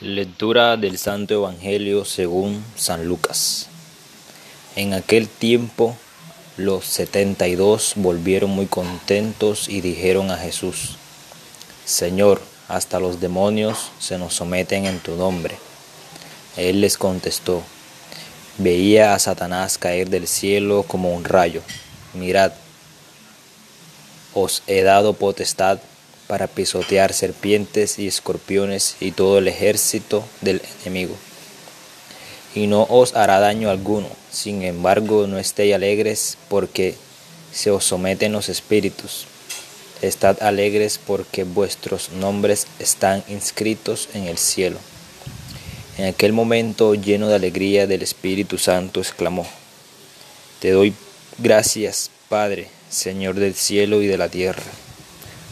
Lectura del Santo Evangelio según San Lucas. En aquel tiempo los setenta y dos volvieron muy contentos y dijeron a Jesús, Señor, hasta los demonios se nos someten en tu nombre. Él les contestó, veía a Satanás caer del cielo como un rayo. Mirad, os he dado potestad para pisotear serpientes y escorpiones y todo el ejército del enemigo. Y no os hará daño alguno. Sin embargo, no estéis alegres porque se os someten los espíritus. Estad alegres porque vuestros nombres están inscritos en el cielo. En aquel momento, lleno de alegría del Espíritu Santo, exclamó, Te doy gracias, Padre, Señor del cielo y de la tierra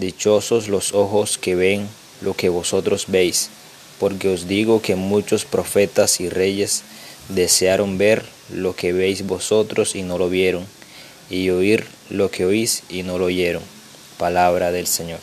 Dichosos los ojos que ven lo que vosotros veis, porque os digo que muchos profetas y reyes desearon ver lo que veis vosotros y no lo vieron, y oír lo que oís y no lo oyeron. Palabra del Señor.